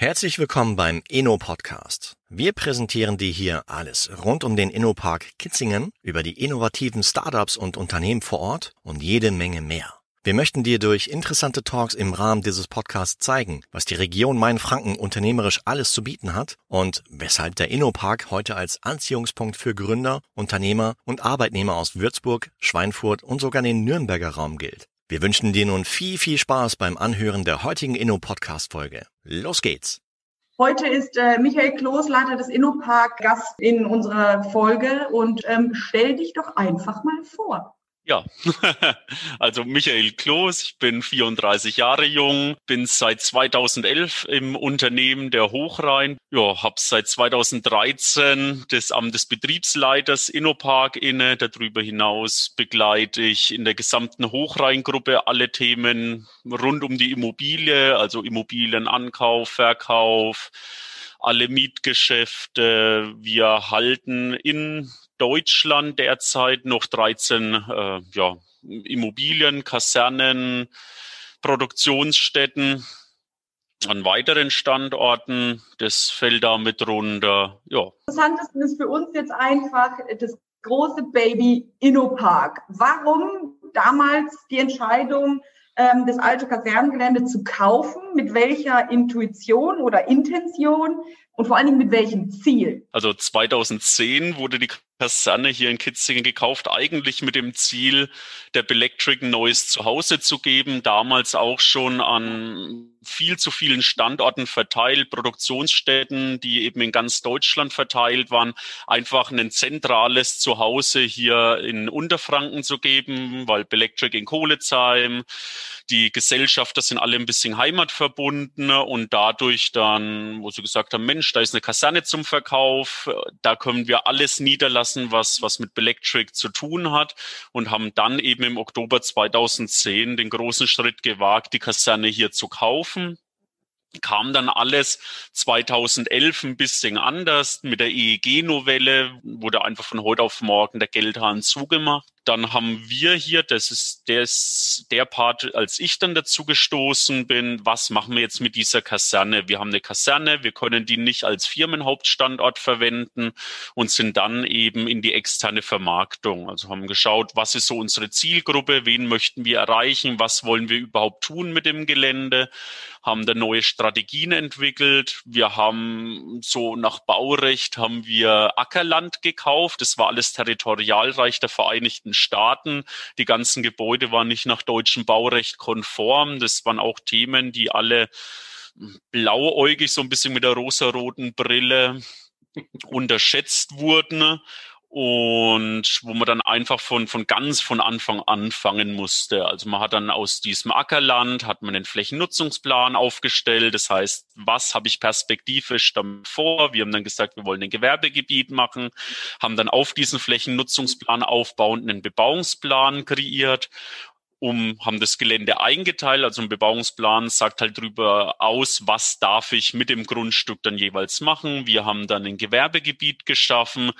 Herzlich willkommen beim Inno Podcast. Wir präsentieren dir hier alles rund um den Innopark Kitzingen, über die innovativen Startups und Unternehmen vor Ort und jede Menge mehr. Wir möchten dir durch interessante Talks im Rahmen dieses Podcasts zeigen, was die Region Mainfranken unternehmerisch alles zu bieten hat und weshalb der Innopark heute als Anziehungspunkt für Gründer, Unternehmer und Arbeitnehmer aus Würzburg, Schweinfurt und sogar den Nürnberger Raum gilt. Wir wünschen dir nun viel, viel Spaß beim Anhören der heutigen Inno-Podcast-Folge. Los geht's! Heute ist äh, Michael Kloß, Leiter des Innopark, Gast in unserer Folge und ähm, stell dich doch einfach mal vor. Ja, also Michael Kloß, ich bin 34 Jahre jung, bin seit 2011 im Unternehmen der Hochrhein. Ja, habe seit 2013 das Amt des Betriebsleiters Innopark inne. Darüber hinaus begleite ich in der gesamten Hochrheingruppe alle Themen rund um die Immobilie, also Immobilienankauf, Verkauf, alle Mietgeschäfte. Wir halten in Deutschland derzeit noch 13 äh, ja, Immobilien, Kasernen, Produktionsstätten an weiteren Standorten. Das fällt damit runter. Ja. Interessantesten ist für uns jetzt einfach das große Baby Innopark. Warum damals die Entscheidung, ähm, das alte Kasernengelände zu kaufen? Mit welcher Intuition oder Intention? Und vor allen Dingen mit welchem Ziel? Also 2010 wurde die Kaserne hier in Kitzingen gekauft, eigentlich mit dem Ziel, der Belectric ein neues Zuhause zu geben, damals auch schon an viel zu vielen Standorten verteilt, Produktionsstätten, die eben in ganz Deutschland verteilt waren, einfach ein zentrales Zuhause hier in Unterfranken zu geben, weil Belectric in Kohlezheim, die Gesellschafter sind alle ein bisschen heimatverbunden und dadurch dann, wo sie gesagt haben, Mensch, da ist eine Kaserne zum Verkauf, da können wir alles niederlassen, was, was mit Belectric zu tun hat und haben dann eben im Oktober 2010 den großen Schritt gewagt, die Kaserne hier zu kaufen kam dann alles 2011 ein bisschen anders. Mit der EEG-Novelle wurde einfach von heute auf morgen der Geldhahn zugemacht. Dann haben wir hier, das ist der, der Part, als ich dann dazu gestoßen bin, was machen wir jetzt mit dieser Kaserne? Wir haben eine Kaserne, wir können die nicht als Firmenhauptstandort verwenden und sind dann eben in die externe Vermarktung. Also haben geschaut, was ist so unsere Zielgruppe, wen möchten wir erreichen, was wollen wir überhaupt tun mit dem Gelände, haben da neue Strategien entwickelt. Wir haben so nach Baurecht haben wir Ackerland gekauft. Das war alles Territorialreich der Vereinigten Staaten. Die ganzen Gebäude waren nicht nach deutschem Baurecht konform. Das waren auch Themen, die alle blauäugig so ein bisschen mit der rosaroten Brille unterschätzt wurden und wo man dann einfach von, von ganz von Anfang anfangen musste. Also man hat dann aus diesem Ackerland, hat man den Flächennutzungsplan aufgestellt. Das heißt, was habe ich perspektivisch damit vor? Wir haben dann gesagt, wir wollen ein Gewerbegebiet machen, haben dann auf diesen Flächennutzungsplan aufbauend einen Bebauungsplan kreiert um, haben das Gelände eingeteilt. Also ein Bebauungsplan sagt halt darüber aus, was darf ich mit dem Grundstück dann jeweils machen. Wir haben dann ein Gewerbegebiet geschaffen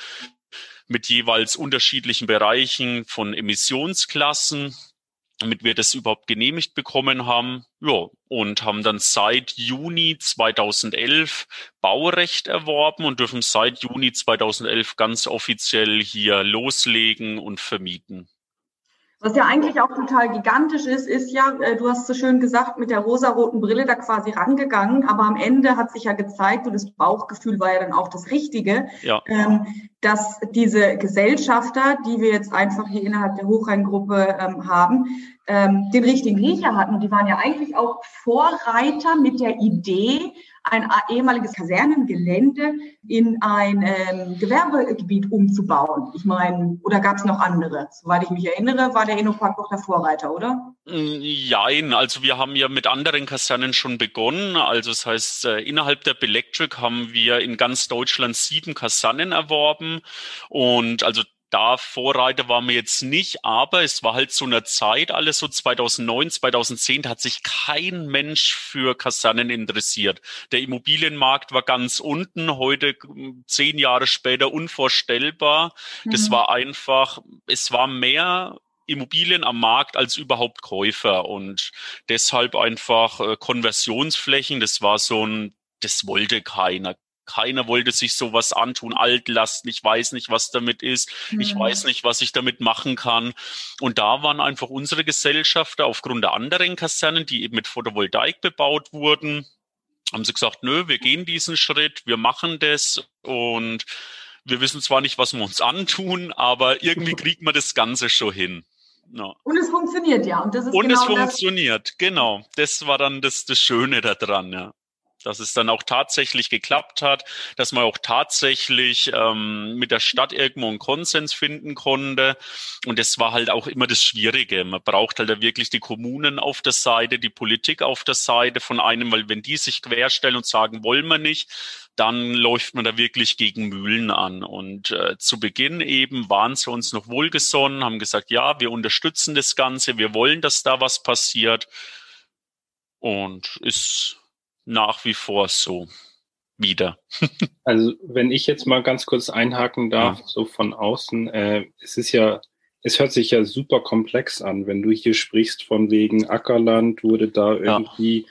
mit jeweils unterschiedlichen Bereichen von Emissionsklassen, damit wir das überhaupt genehmigt bekommen haben. Ja, und haben dann seit Juni 2011 Baurecht erworben und dürfen seit Juni 2011 ganz offiziell hier loslegen und vermieten. Was ja eigentlich auch total gigantisch ist, ist ja, äh, du hast so schön gesagt, mit der rosaroten Brille da quasi rangegangen, aber am Ende hat sich ja gezeigt, und das Bauchgefühl war ja dann auch das Richtige, ja. ähm, dass diese Gesellschafter, die wir jetzt einfach hier innerhalb der Hochrheingruppe ähm, haben, ähm, den richtigen Riecher hatten. Und die waren ja eigentlich auch Vorreiter mit der Idee, ein ehemaliges Kasernengelände in ein ähm, Gewerbegebiet umzubauen. Ich meine, oder gab es noch andere? Soweit ich mich erinnere, war der Innopark doch der Vorreiter, oder? Nein, also wir haben ja mit anderen Kasernen schon begonnen. Also das heißt, äh, innerhalb der Belectric haben wir in ganz Deutschland sieben Kasernen erworben und also da Vorreiter waren wir jetzt nicht, aber es war halt so eine Zeit, alles so 2009, 2010, da hat sich kein Mensch für Kasernen interessiert. Der Immobilienmarkt war ganz unten, heute zehn Jahre später unvorstellbar. Mhm. Das war einfach, es war mehr Immobilien am Markt als überhaupt Käufer und deshalb einfach äh, Konversionsflächen. Das war so ein das wollte keiner. Keiner wollte sich sowas antun, Altlasten, ich weiß nicht, was damit ist, mhm. ich weiß nicht, was ich damit machen kann. Und da waren einfach unsere Gesellschafter aufgrund der anderen Kasernen, die eben mit Photovoltaik bebaut wurden, haben sie gesagt, nö, wir gehen diesen Schritt, wir machen das und wir wissen zwar nicht, was wir uns antun, aber irgendwie kriegt man das Ganze schon hin. Ja. Und es funktioniert ja. Und, das ist und genau es funktioniert, das. genau. Das war dann das, das Schöne daran, ja dass es dann auch tatsächlich geklappt hat, dass man auch tatsächlich ähm, mit der Stadt irgendwo einen Konsens finden konnte. Und das war halt auch immer das Schwierige. Man braucht halt wirklich die Kommunen auf der Seite, die Politik auf der Seite von einem, weil wenn die sich querstellen und sagen, wollen wir nicht, dann läuft man da wirklich gegen Mühlen an. Und äh, zu Beginn eben waren sie uns noch wohlgesonnen, haben gesagt, ja, wir unterstützen das Ganze, wir wollen, dass da was passiert. Und ist nach wie vor so wieder. also wenn ich jetzt mal ganz kurz einhaken darf, ja. so von außen, äh, es ist ja, es hört sich ja super komplex an, wenn du hier sprichst von wegen Ackerland wurde da irgendwie ja.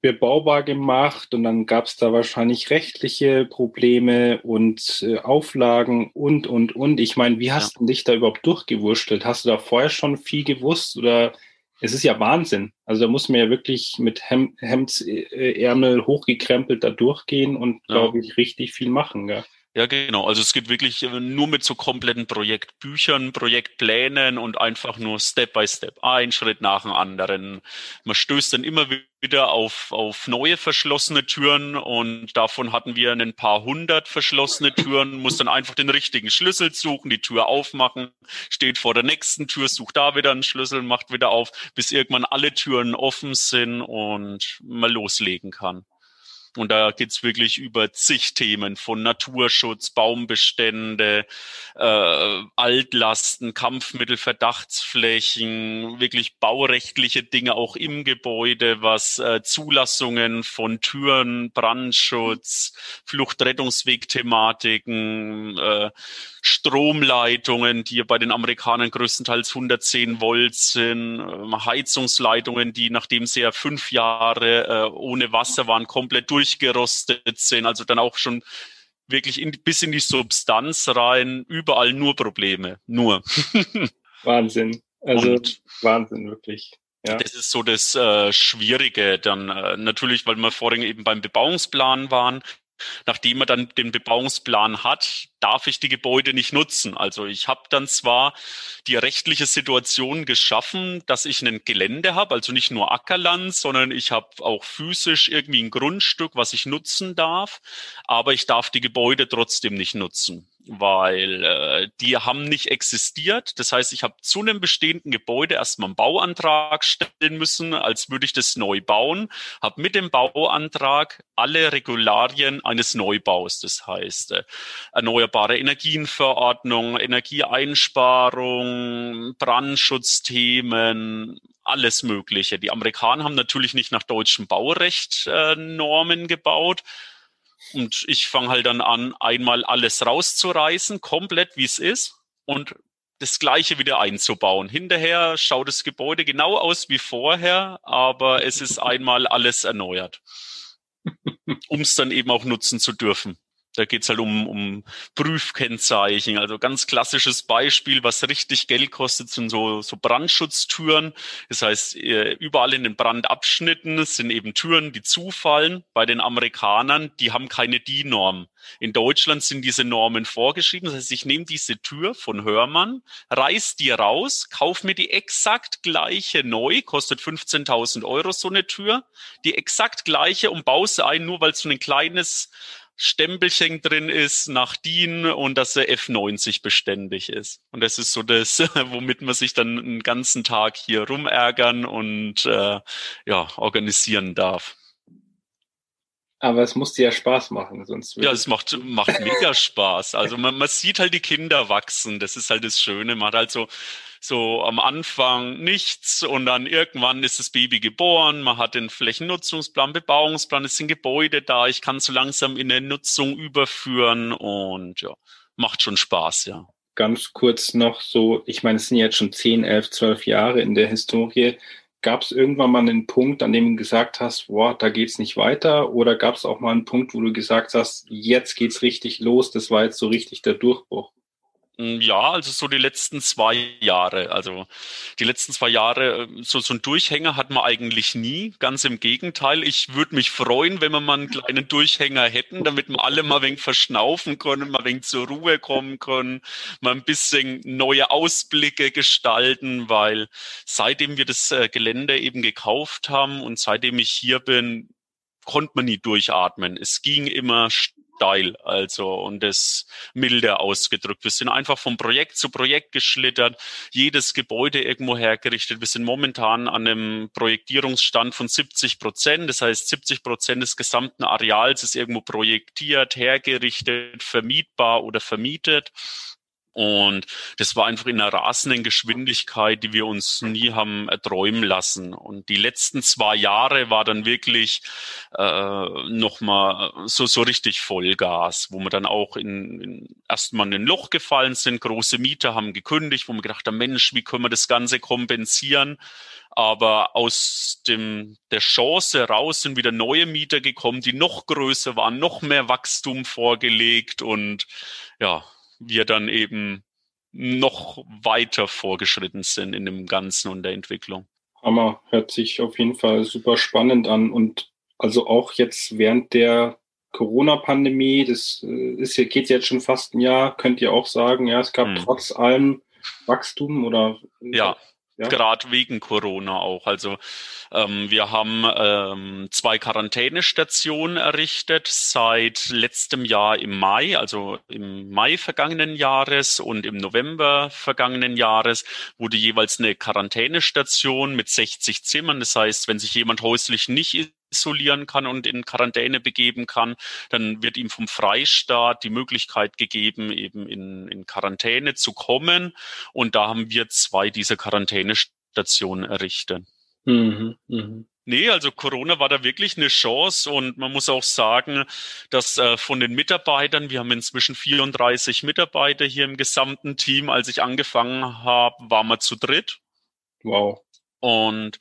bebaubar gemacht und dann gab es da wahrscheinlich rechtliche Probleme und äh, Auflagen und und und. Ich meine, wie hast ja. du dich da überhaupt durchgewurschtelt? Hast du da vorher schon viel gewusst oder es ist ja Wahnsinn. Also da muss man ja wirklich mit Hem Hemdsärmel hochgekrempelt da durchgehen und, ja. glaube ich, richtig viel machen. Gell? Ja, genau. Also es geht wirklich äh, nur mit so kompletten Projektbüchern, Projektplänen und einfach nur Step by Step, ein Schritt nach dem anderen. Man stößt dann immer wieder auf, auf neue verschlossene Türen und davon hatten wir ein paar hundert verschlossene Türen, muss dann einfach den richtigen Schlüssel suchen, die Tür aufmachen, steht vor der nächsten Tür, sucht da wieder einen Schlüssel, macht wieder auf, bis irgendwann alle Türen offen sind und man loslegen kann. Und da geht's wirklich über zig Themen von Naturschutz, Baumbestände, äh, Altlasten, Kampfmittel, Verdachtsflächen, wirklich baurechtliche Dinge auch im Gebäude, was äh, Zulassungen von Türen, Brandschutz, Fluchtrettungswegthematiken, äh, Stromleitungen, die bei den Amerikanern größtenteils 110 Volt sind, äh, Heizungsleitungen, die nachdem sie ja fünf Jahre äh, ohne Wasser waren, komplett durchgerostet sind, also dann auch schon wirklich in, bis in die Substanz rein, überall nur Probleme, nur. Wahnsinn. Also Und Wahnsinn, wirklich. Ja. Das ist so das äh, Schwierige dann äh, natürlich, weil wir vorhin eben beim Bebauungsplan waren. Nachdem man dann den Bebauungsplan hat, darf ich die Gebäude nicht nutzen. Also ich habe dann zwar die rechtliche Situation geschaffen, dass ich ein Gelände habe, also nicht nur Ackerland, sondern ich habe auch physisch irgendwie ein Grundstück, was ich nutzen darf, aber ich darf die Gebäude trotzdem nicht nutzen weil äh, die haben nicht existiert. Das heißt, ich habe zu einem bestehenden Gebäude erstmal einen Bauantrag stellen müssen, als würde ich das neu bauen, habe mit dem Bauantrag alle Regularien eines Neubaus, das heißt äh, erneuerbare Energienverordnung, Energieeinsparung, Brandschutzthemen, alles Mögliche. Die Amerikaner haben natürlich nicht nach deutschem Baurecht äh, Normen gebaut, und ich fange halt dann an, einmal alles rauszureißen, komplett wie es ist und das gleiche wieder einzubauen. Hinterher schaut das Gebäude genau aus wie vorher, aber es ist einmal alles erneuert, um es dann eben auch nutzen zu dürfen. Da geht's halt um, um Prüfkennzeichen. Also ganz klassisches Beispiel, was richtig Geld kostet, sind so, so Brandschutztüren. Das heißt, äh, überall in den Brandabschnitten sind eben Türen, die zufallen. Bei den Amerikanern, die haben keine DIN-Norm. In Deutschland sind diese Normen vorgeschrieben. Das heißt, ich nehme diese Tür von Hörmann, reiß die raus, kauf mir die exakt gleiche neu, kostet 15.000 Euro so eine Tür, die exakt gleiche und baue sie ein, nur weil es so ein kleines Stempelchen drin ist nach DIN und dass er F90 beständig ist. Und das ist so das, womit man sich dann einen ganzen Tag hier rumärgern und äh, ja, organisieren darf. Aber es muss dir ja Spaß machen, sonst. Ja, es macht, macht mega Spaß. Also man, man sieht halt die Kinder wachsen. Das ist halt das Schöne. Man hat halt so so am Anfang nichts und dann irgendwann ist das Baby geboren, man hat den Flächennutzungsplan, Bebauungsplan, es sind Gebäude da, ich kann so langsam in der Nutzung überführen und ja, macht schon Spaß, ja. Ganz kurz noch so, ich meine, es sind jetzt schon 10, 11, 12 Jahre in der Historie. gab es irgendwann mal einen Punkt, an dem du gesagt hast, boah, da geht's nicht weiter? Oder gab es auch mal einen Punkt, wo du gesagt hast, jetzt geht's richtig los, das war jetzt so richtig der Durchbruch? Hm, ja, also so die letzten zwei Jahre. Also die letzten zwei Jahre, äh, so, so ein Durchhänger hat man eigentlich nie. Ganz im Gegenteil. Ich würde mich freuen, wenn wir mal einen kleinen Durchhänger hätten, damit wir alle mal ein wenig verschnaufen können, mal ein wenig zur Ruhe kommen können, mal ein bisschen neue Ausblicke gestalten, weil seitdem wir das äh, Gelände eben gekauft haben und seitdem ich hier bin, konnte man nie durchatmen. Es ging immer steil, also und das milder ausgedrückt. Wir sind einfach vom Projekt zu Projekt geschlittert, jedes Gebäude irgendwo hergerichtet. Wir sind momentan an einem Projektierungsstand von 70 Prozent. Das heißt, 70 Prozent des gesamten Areals ist irgendwo projektiert, hergerichtet, vermietbar oder vermietet. Und das war einfach in einer rasenden Geschwindigkeit, die wir uns nie haben erträumen lassen. Und die letzten zwei Jahre war dann wirklich äh, nochmal so, so richtig Vollgas, wo wir dann auch in, in erstmal in ein Loch gefallen sind. Große Mieter haben gekündigt, wo wir gedacht haben, Mensch, wie können wir das Ganze kompensieren? Aber aus dem, der Chance raus sind wieder neue Mieter gekommen, die noch größer waren, noch mehr Wachstum vorgelegt und ja, wir dann eben noch weiter vorgeschritten sind in dem Ganzen und der Entwicklung. Hammer, hört sich auf jeden Fall super spannend an und also auch jetzt während der Corona-Pandemie, das äh, ist hier, geht jetzt schon fast ein Jahr, könnt ihr auch sagen, ja, es gab hm. trotz allem Wachstum oder? Ja, ja? gerade wegen Corona auch. Also ähm, wir haben ähm, zwei Quarantänestationen errichtet seit letztem Jahr im Mai, also im Mai vergangenen Jahres und im November vergangenen Jahres wurde jeweils eine Quarantänestation mit 60 Zimmern. Das heißt, wenn sich jemand häuslich nicht isolieren kann und in Quarantäne begeben kann, dann wird ihm vom Freistaat die Möglichkeit gegeben, eben in, in Quarantäne zu kommen. Und da haben wir zwei dieser Quarantänestationen errichtet. Mhm, mh. Nee, also Corona war da wirklich eine Chance und man muss auch sagen, dass äh, von den Mitarbeitern, wir haben inzwischen 34 Mitarbeiter hier im gesamten Team, als ich angefangen habe, waren wir zu dritt. Wow. Und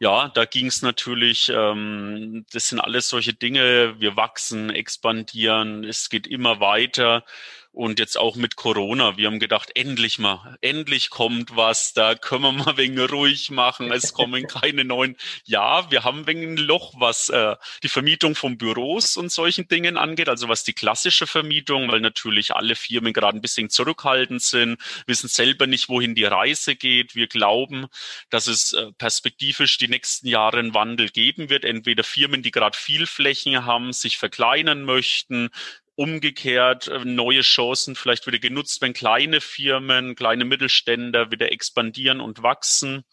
ja, da ging es natürlich, ähm, das sind alles solche Dinge, wir wachsen, expandieren, es geht immer weiter. Und jetzt auch mit Corona. Wir haben gedacht, endlich mal, endlich kommt was, da können wir mal wegen ruhig machen. Es kommen keine neuen. Ja, wir haben wegen ein Loch, was äh, die Vermietung von Büros und solchen Dingen angeht, also was die klassische Vermietung, weil natürlich alle Firmen gerade ein bisschen zurückhaltend sind, wissen selber nicht, wohin die Reise geht. Wir glauben, dass es äh, perspektivisch die nächsten Jahre einen Wandel geben wird. Entweder Firmen, die gerade viel Flächen haben, sich verkleinern möchten, umgekehrt äh, neue Chancen vielleicht wieder genutzt, wenn kleine Firmen, kleine Mittelständler wieder expandieren und wachsen.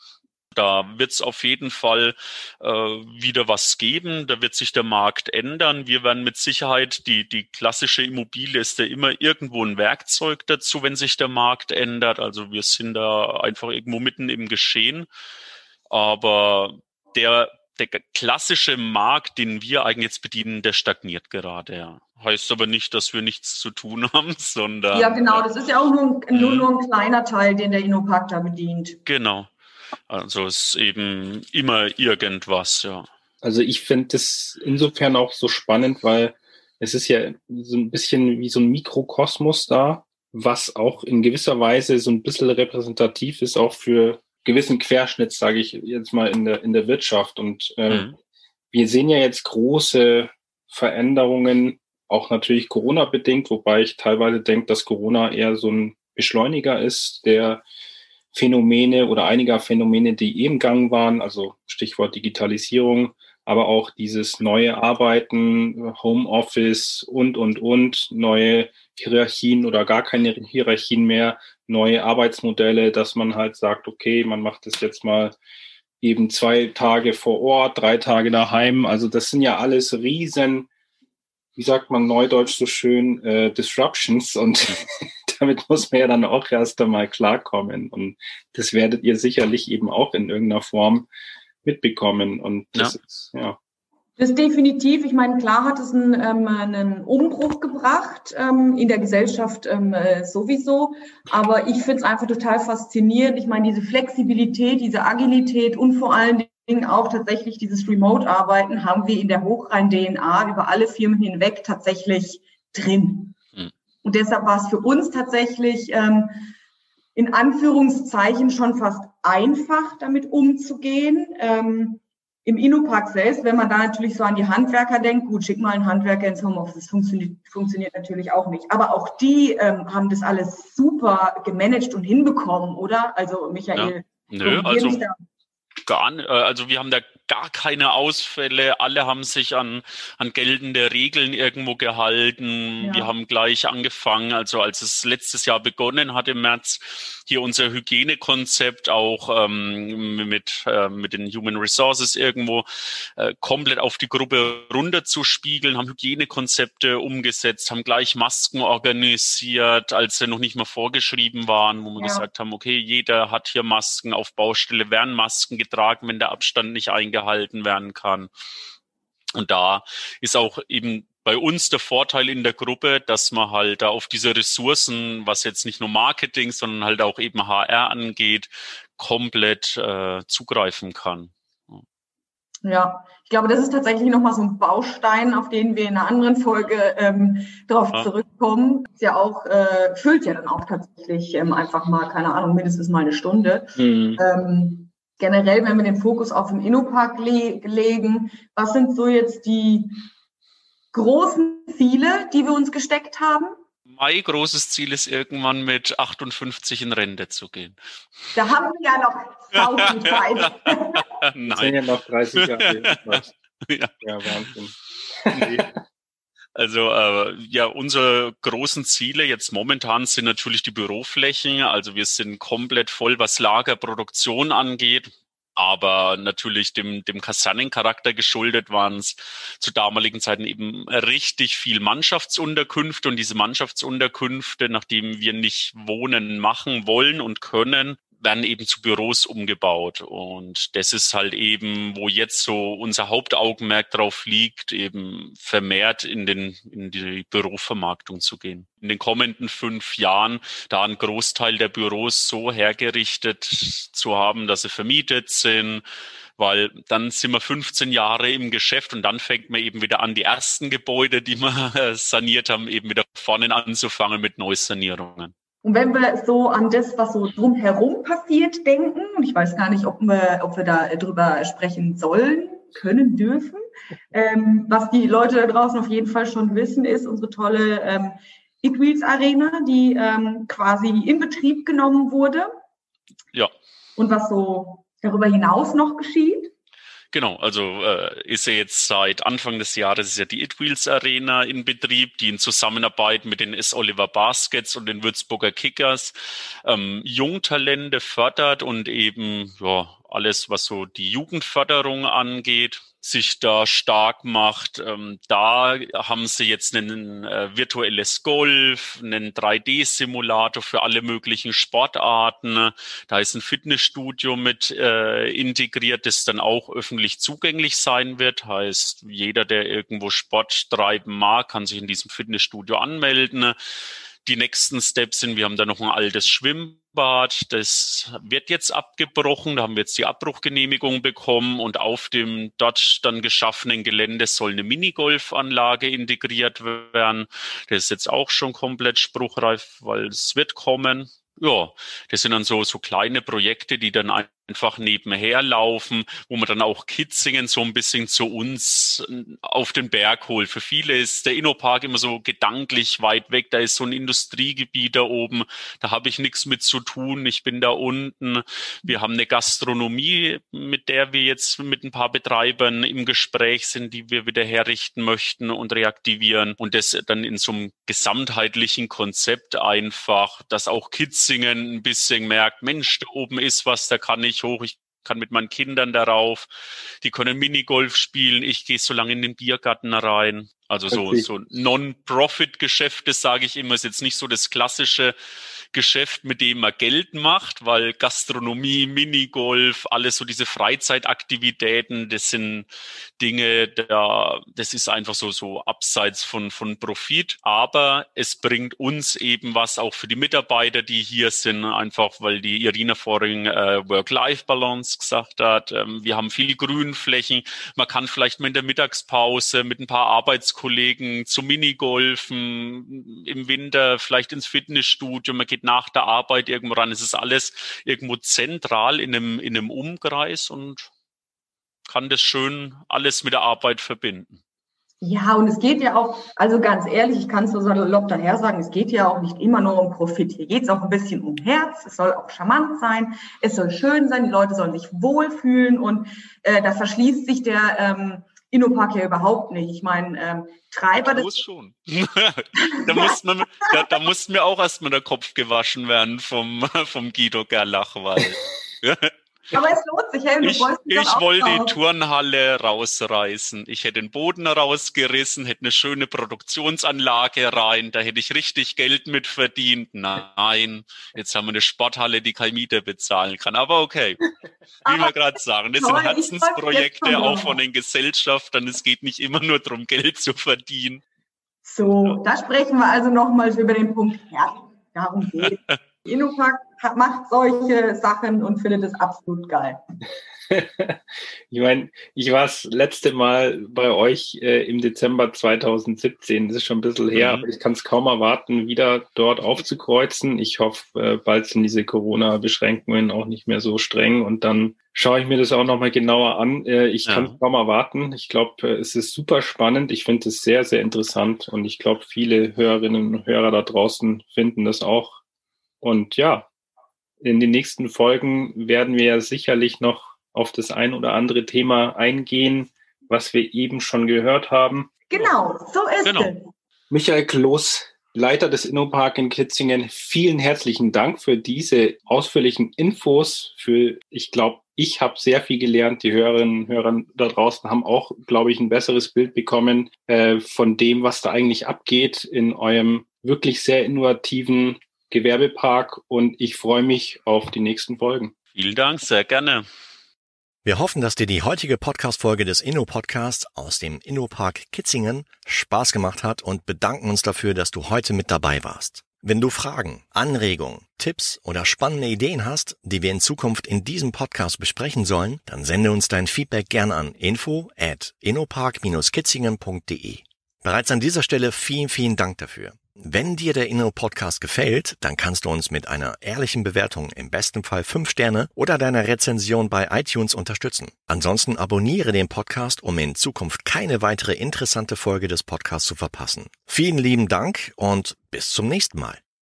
Da wird es auf jeden Fall äh, wieder was geben. Da wird sich der Markt ändern. Wir werden mit Sicherheit, die, die klassische Immobilie ist ja immer irgendwo ein Werkzeug dazu, wenn sich der Markt ändert. Also wir sind da einfach irgendwo mitten im Geschehen. Aber der der klassische Markt, den wir eigentlich jetzt bedienen, der stagniert gerade, ja. Heißt aber nicht, dass wir nichts zu tun haben, sondern. Ja, genau, das ist ja auch nur, ein, nur, nur ein kleiner Teil, den der Innopark da bedient. Genau. Also es ist eben immer irgendwas, ja. Also ich finde das insofern auch so spannend, weil es ist ja so ein bisschen wie so ein Mikrokosmos da, was auch in gewisser Weise so ein bisschen repräsentativ ist, auch für gewissen Querschnitt, sage ich jetzt mal, in der, in der Wirtschaft. Und äh, mhm. wir sehen ja jetzt große Veränderungen, auch natürlich Corona-bedingt, wobei ich teilweise denke, dass Corona eher so ein Beschleuniger ist, der Phänomene oder einiger Phänomene, die eben Gang waren, also Stichwort Digitalisierung, aber auch dieses neue Arbeiten, Homeoffice und, und, und, neue Hierarchien oder gar keine Hierarchien mehr, neue Arbeitsmodelle, dass man halt sagt, okay, man macht das jetzt mal eben zwei Tage vor Ort, drei Tage daheim. Also das sind ja alles riesen, wie sagt man neudeutsch so schön, äh, Disruptions und damit muss man ja dann auch erst einmal klarkommen. Und das werdet ihr sicherlich eben auch in irgendeiner Form mitbekommen. Und das ja. ist, ja. Das ist definitiv. Ich meine, klar hat es einen, ähm, einen Umbruch gebracht ähm, in der Gesellschaft ähm, äh, sowieso. Aber ich finde es einfach total faszinierend. Ich meine, diese Flexibilität, diese Agilität und vor allen Dingen auch tatsächlich dieses Remote-Arbeiten haben wir in der Hochrhein-DNA über alle Firmen hinweg tatsächlich drin. Hm. Und deshalb war es für uns tatsächlich ähm, in Anführungszeichen schon fast einfach, damit umzugehen. Ähm, im Innopark selbst, wenn man da natürlich so an die Handwerker denkt, gut, schick mal einen Handwerker ins Homeoffice, das funktioniert, funktioniert natürlich auch nicht. Aber auch die ähm, haben das alles super gemanagt und hinbekommen, oder? Also Michael, ja. Nö, also gar nicht. Äh, also wir haben da gar keine Ausfälle. Alle haben sich an, an geltende Regeln irgendwo gehalten. Ja. Wir haben gleich angefangen, also als es letztes Jahr begonnen hat im März, hier unser Hygienekonzept auch ähm, mit, äh, mit den Human Resources irgendwo äh, komplett auf die Gruppe runterzuspiegeln, haben Hygienekonzepte umgesetzt, haben gleich Masken organisiert, als sie noch nicht mal vorgeschrieben waren, wo wir ja. gesagt haben, okay, jeder hat hier Masken auf Baustelle, werden Masken getragen, wenn der Abstand nicht eingehalten werden kann. Und da ist auch eben bei uns der Vorteil in der Gruppe, dass man halt da auf diese Ressourcen, was jetzt nicht nur Marketing, sondern halt auch eben HR angeht, komplett äh, zugreifen kann. Ja, ich glaube, das ist tatsächlich nochmal so ein Baustein, auf den wir in einer anderen Folge ähm, darauf ja. zurückkommen. Ist ja auch, äh, füllt ja dann auch tatsächlich ähm, einfach mal, keine Ahnung, mindestens mal eine Stunde. Mhm. Ähm, generell, wenn wir den Fokus auf den Innopark le legen, was sind so jetzt die großen Ziele, die wir uns gesteckt haben? Mein großes Ziel ist irgendwann mit 58 in Rente zu gehen. Da haben wir ja noch tausend Zeit. Nein. Das sind ja noch 30 Jahre. ja. ja, Wahnsinn. Nee. Also äh, ja, unsere großen Ziele jetzt momentan sind natürlich die Büroflächen. Also wir sind komplett voll, was Lagerproduktion angeht aber natürlich dem, dem Kasernencharakter geschuldet waren es zu damaligen Zeiten eben richtig viel Mannschaftsunterkünfte und diese Mannschaftsunterkünfte, nachdem wir nicht wohnen machen wollen und können, werden eben zu Büros umgebaut. Und das ist halt eben, wo jetzt so unser Hauptaugenmerk drauf liegt, eben vermehrt in, den, in die Bürovermarktung zu gehen. In den kommenden fünf Jahren da einen Großteil der Büros so hergerichtet zu haben, dass sie vermietet sind, weil dann sind wir 15 Jahre im Geschäft und dann fängt man eben wieder an, die ersten Gebäude, die wir saniert haben, eben wieder vorne anzufangen mit Neusanierungen. Und wenn wir so an das, was so drumherum passiert, denken, und ich weiß gar nicht, ob wir, ob wir da drüber sprechen sollen, können, dürfen, ähm, was die Leute da draußen auf jeden Fall schon wissen, ist unsere tolle ähm, It Wheels Arena, die ähm, quasi in Betrieb genommen wurde. Ja. Und was so darüber hinaus noch geschieht. Genau, also äh, ist ja jetzt seit Anfang des Jahres ist ja die It Wheels Arena in Betrieb, die in Zusammenarbeit mit den S. Oliver Baskets und den Würzburger Kickers ähm, Jungtalente fördert und eben ja, alles, was so die Jugendförderung angeht, sich da stark macht. Ähm, da haben sie jetzt ein äh, virtuelles Golf, einen 3D-Simulator für alle möglichen Sportarten. Da ist ein Fitnessstudio mit äh, integriert, das dann auch öffentlich zugänglich sein wird. Heißt, jeder, der irgendwo Sport treiben mag, kann sich in diesem Fitnessstudio anmelden. Die nächsten Steps sind, wir haben da noch ein altes Schwimmbad das wird jetzt abgebrochen. Da haben wir jetzt die Abbruchgenehmigung bekommen und auf dem dort dann geschaffenen Gelände soll eine Minigolfanlage integriert werden. Das ist jetzt auch schon komplett spruchreif, weil es wird kommen. Ja, das sind dann so, so kleine Projekte, die dann einfach nebenher laufen, wo man dann auch Kitzingen so ein bisschen zu uns äh, auf den Berg holt. Für viele ist der Innopark immer so gedanklich weit weg. Da ist so ein Industriegebiet da oben. Da habe ich nichts mit zu tun. Ich bin da unten. Wir haben eine Gastronomie, mit der wir jetzt mit ein paar Betreibern im Gespräch sind, die wir wieder herrichten möchten und reaktivieren. Und das dann in so einem gesamtheitlichen Konzept einfach, dass auch Kitzingen ein bisschen merkt, Mensch, da oben ist was, da kann ich ich hoch, ich kann mit meinen Kindern darauf, die können Minigolf spielen, ich gehe so lange in den Biergarten rein. Also so, so Non-Profit-Geschäfte, sage ich immer, ist jetzt nicht so das klassische Geschäft, mit dem man Geld macht, weil Gastronomie, Minigolf, alles so diese Freizeitaktivitäten, das sind Dinge, da, das ist einfach so, so abseits von, von Profit. Aber es bringt uns eben was auch für die Mitarbeiter, die hier sind, einfach weil die Irina vorhin äh, Work-Life-Balance gesagt hat. Ähm, wir haben viel Grünflächen. Man kann vielleicht mal in der Mittagspause mit ein paar Arbeitskollegen zum Minigolfen, im Winter vielleicht ins Fitnessstudio, man geht nach der Arbeit irgendwo ran. Es ist alles irgendwo zentral in einem, in einem Umkreis und kann das schön alles mit der Arbeit verbinden. Ja, und es geht ja auch, also ganz ehrlich, ich kann es so salopp daher sagen, es geht ja auch nicht immer nur um Profit. Hier geht es auch ein bisschen um Herz, es soll auch charmant sein, es soll schön sein, die Leute sollen sich wohlfühlen und äh, da verschließt sich der ähm, Innopark ja überhaupt nicht. Ich meine, ähm, Treiber des... Muss schon. da, muss man, da, da muss mir auch erstmal der Kopf gewaschen werden vom, vom Guido Gerlach, weil... Aber es lohnt sich, hey, ich, ich wollte die Turnhalle rausreißen. Ich hätte den Boden rausgerissen, hätte eine schöne Produktionsanlage rein, da hätte ich richtig Geld mit verdient. Nein, jetzt haben wir eine Sporthalle, die kein Mieter bezahlen kann. Aber okay, wie wir gerade sagen, das sind Herzensprojekte auch von den Gesellschaftern. Es geht nicht immer nur darum, Geld zu verdienen. So, da sprechen wir also nochmals über den Punkt Herz. Darum geht Innopack macht solche Sachen und findet es absolut geil. ich meine, ich war das letzte Mal bei euch äh, im Dezember 2017. Das ist schon ein bisschen her, mhm. aber ich kann es kaum erwarten, wieder dort aufzukreuzen. Ich hoffe, äh, bald sind diese Corona-Beschränkungen auch nicht mehr so streng und dann schaue ich mir das auch nochmal genauer an. Äh, ich kann es kaum erwarten. Ich glaube, äh, es ist super spannend. Ich finde es sehr, sehr interessant und ich glaube, viele Hörerinnen und Hörer da draußen finden das auch. Und ja, in den nächsten Folgen werden wir ja sicherlich noch auf das ein oder andere Thema eingehen, was wir eben schon gehört haben. Genau, so ist genau. es. Michael Kloß, Leiter des Innopark in Kitzingen, vielen herzlichen Dank für diese ausführlichen Infos. Für, ich glaube, ich habe sehr viel gelernt. Die Hörerinnen und Hörer da draußen haben auch, glaube ich, ein besseres Bild bekommen äh, von dem, was da eigentlich abgeht in eurem wirklich sehr innovativen Gewerbepark und ich freue mich auf die nächsten Folgen. Vielen Dank, sehr gerne. Wir hoffen, dass dir die heutige Podcast-Folge des Inno-Podcasts aus dem Innopark Kitzingen Spaß gemacht hat und bedanken uns dafür, dass du heute mit dabei warst. Wenn du Fragen, Anregungen, Tipps oder spannende Ideen hast, die wir in Zukunft in diesem Podcast besprechen sollen, dann sende uns dein Feedback gern an info at innopark-kitzingen.de. Bereits an dieser Stelle vielen, vielen Dank dafür. Wenn dir der Inno Podcast gefällt, dann kannst du uns mit einer ehrlichen Bewertung, im besten Fall fünf Sterne oder deiner Rezension bei iTunes unterstützen. Ansonsten abonniere den Podcast, um in Zukunft keine weitere interessante Folge des Podcasts zu verpassen. Vielen lieben Dank und bis zum nächsten Mal.